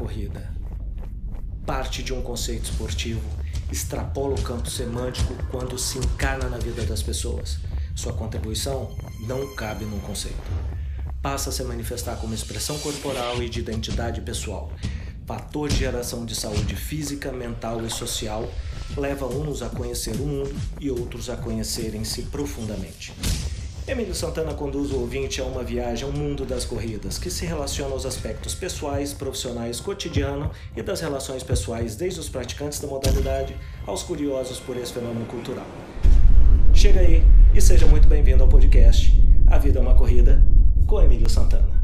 corrida. Parte de um conceito esportivo, extrapola o campo semântico quando se encarna na vida das pessoas. Sua contribuição não cabe num conceito. Passa a se manifestar como expressão corporal e de identidade pessoal. Fator de geração de saúde física, mental e social leva uns a conhecer o mundo e outros a conhecerem-se profundamente. Emílio Santana conduz o ouvinte a uma viagem ao mundo das corridas, que se relaciona aos aspectos pessoais, profissionais, cotidiano e das relações pessoais, desde os praticantes da modalidade aos curiosos por esse fenômeno cultural. Chega aí e seja muito bem-vindo ao podcast A Vida é uma Corrida, com Emílio Santana.